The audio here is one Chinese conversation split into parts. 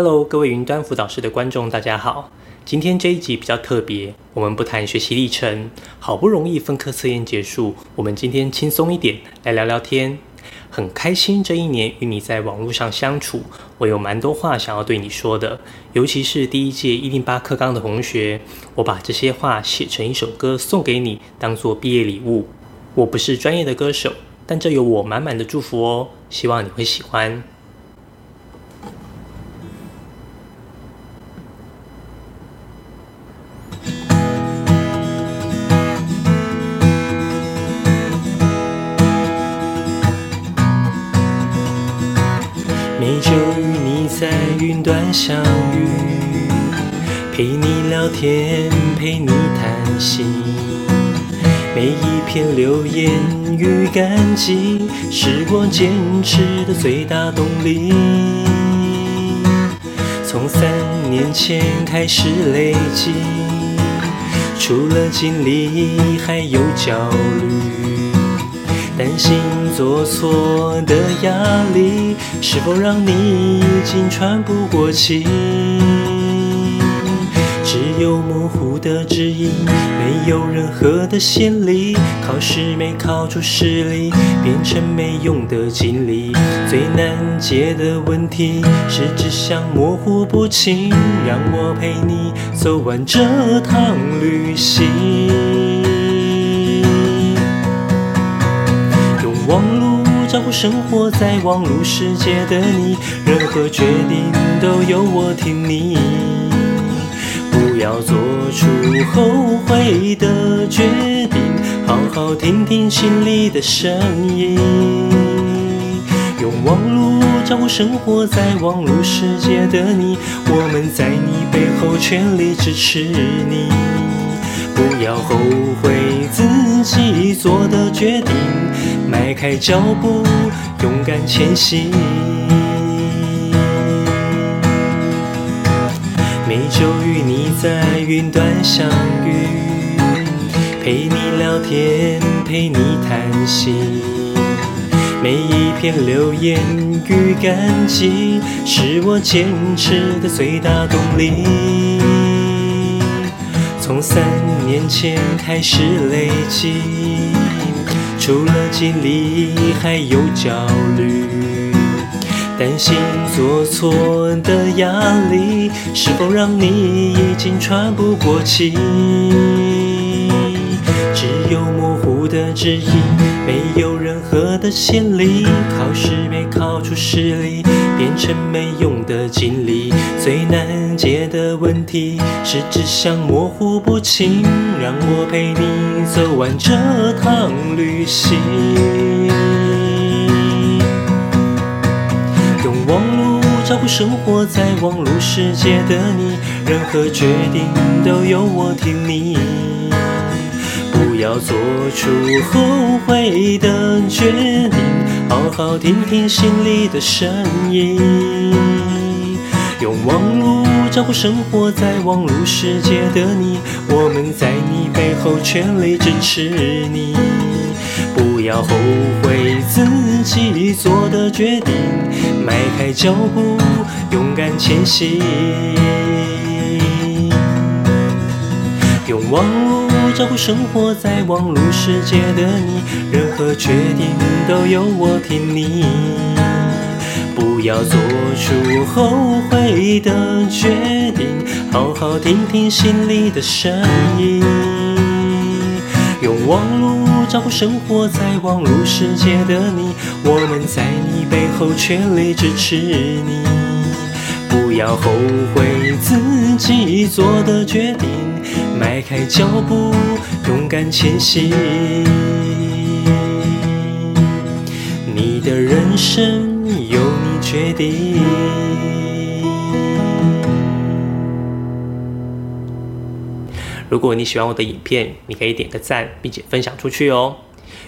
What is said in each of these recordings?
Hello，各位云端辅导室的观众，大家好。今天这一集比较特别，我们不谈学习历程。好不容易分科测验结束，我们今天轻松一点，来聊聊天。很开心这一年与你在网络上相处，我有蛮多话想要对你说的，尤其是第一届一零八课纲的同学，我把这些话写成一首歌送给你，当做毕业礼物。我不是专业的歌手，但这有我满满的祝福哦，希望你会喜欢。云端相遇，陪你聊天，陪你谈心。每一篇留言与感激，是我坚持的最大动力。从三年前开始累积，除了经历，还有焦虑。担心做错的压力，是否让你已经喘不过气？只有模糊的指引，没有任何的先例。考试没考出实力，变成没用的经历。最难解的问题是指向模糊不清，让我陪你走完这趟旅行。生活在网络世界的你，任何决定都由我听你，不要做出后悔的决定，好好听听心里的声音。用网络照顾生活在网络世界的你，我们在你背后全力支持你，不要后悔自己做的决定。迈开脚步，勇敢前行。每周与你在云端相遇，陪你聊天，陪你谈心。每一篇留言与感激，是我坚持的最大动力。从三年前开始累积。除了经历，还有焦虑，担心做错的压力，是否让你已经喘不过气？只有模糊的指引，没有任何的先例。考试考出实力，变成没用的经历。最难解的问题是指向模糊不清，让我陪你走完这趟旅行。用网络照顾生活在网络世界的你，任何决定都由我听你，不要做出后悔的决定，好好听听心里的声音。用网络照顾生活在网络世界的你，我们在你背后全力支持你，不要后悔自己做的决定，迈开脚步，勇敢前行。用网络照顾生活在网络世界的你，任何决定都由我听你。不要做出后悔的决定，好好听听心里的声音。用网络照顾生活在网络世界的你，我们在你背后全力支持你。要后悔自己做的决定，迈开脚步，勇敢前行。你的人生由你。决定。如果你喜欢我的影片，你可以点个赞，并且分享出去哦。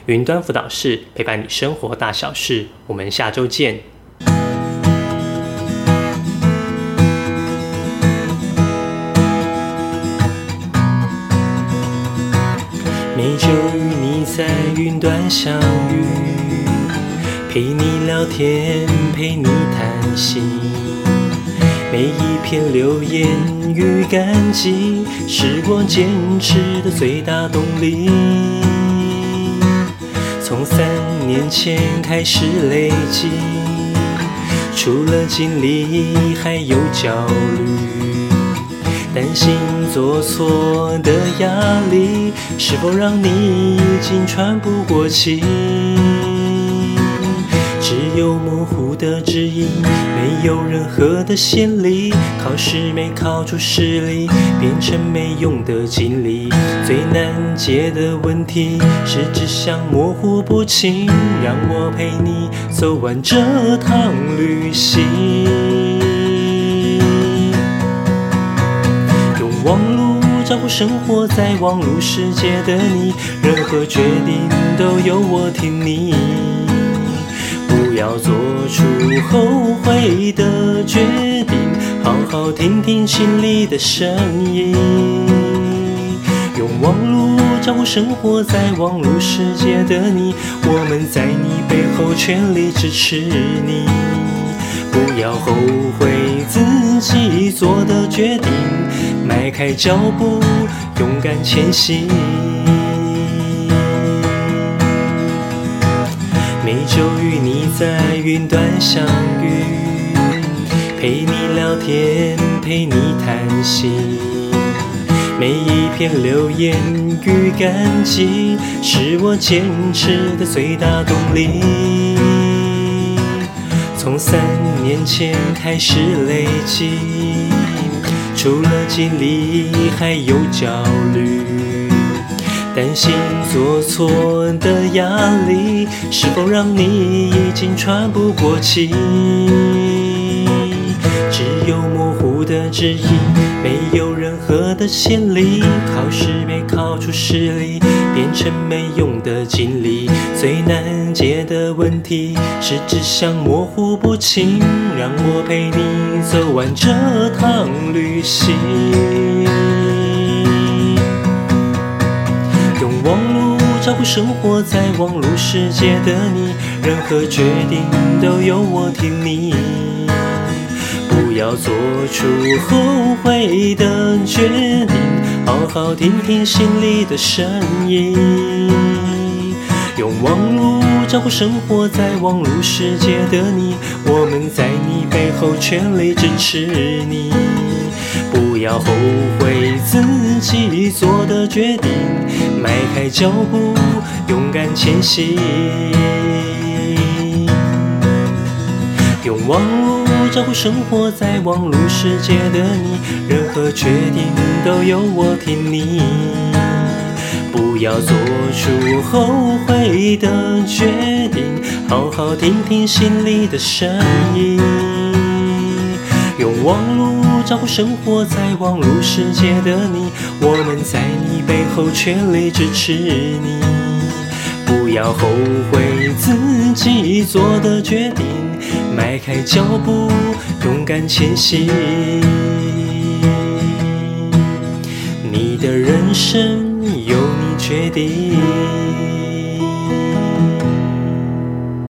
云端辅导室陪伴你生活大小事，我们下周见。每周与你在云端相遇。陪你聊天，陪你谈心，每一片留言与感激，是我坚持的最大动力。从三年前开始累积，除了经历，还有焦虑，担心做错的压力，是否让你已经喘不过气？只有模糊的指引，没有任何的先例。考试没考出实力，变成没用的经历。最难解的问题是志向模糊不清。让我陪你走完这趟旅行。生活在网络世界的你，任何决定都由我听你。不要做出后悔的决定，好好听听心里的声音。用网络招呼生活在网络世界的你，我们在你背后全力支持你。要后悔自己做的决定，迈开脚步，勇敢前行。每周与你在云端相遇，陪你聊天，陪你谈心。每一片留言与感激，是我坚持的最大动力。从三年前开始累积，除了经历，还有焦虑。担心做错的压力，是否让你已经喘不过气？只有模糊的指引，没有任何的先例。考试没考出实力，变成没用的经历。最难解的问题是志向模糊不清。让我陪你走完这趟旅行。用网路照顾生活在网络世界的你，任何决定都由我听你。不要做出后悔的决定，好好听听心里的声音。用网络照顾生活在网络世界的你，我们在你背后全力支持你。不要后悔自己做的决定，迈开脚步，勇敢前行。用网络照顾生活在网络世界的你，任何决定都由我听你。不要做出后悔的决定，好好听听心里的声音。用网络。照顾生活在网络世界的你，我们在你背后全力支持你。不要后悔自己做的决定，迈开脚步，勇敢前行。你的人生由你决定。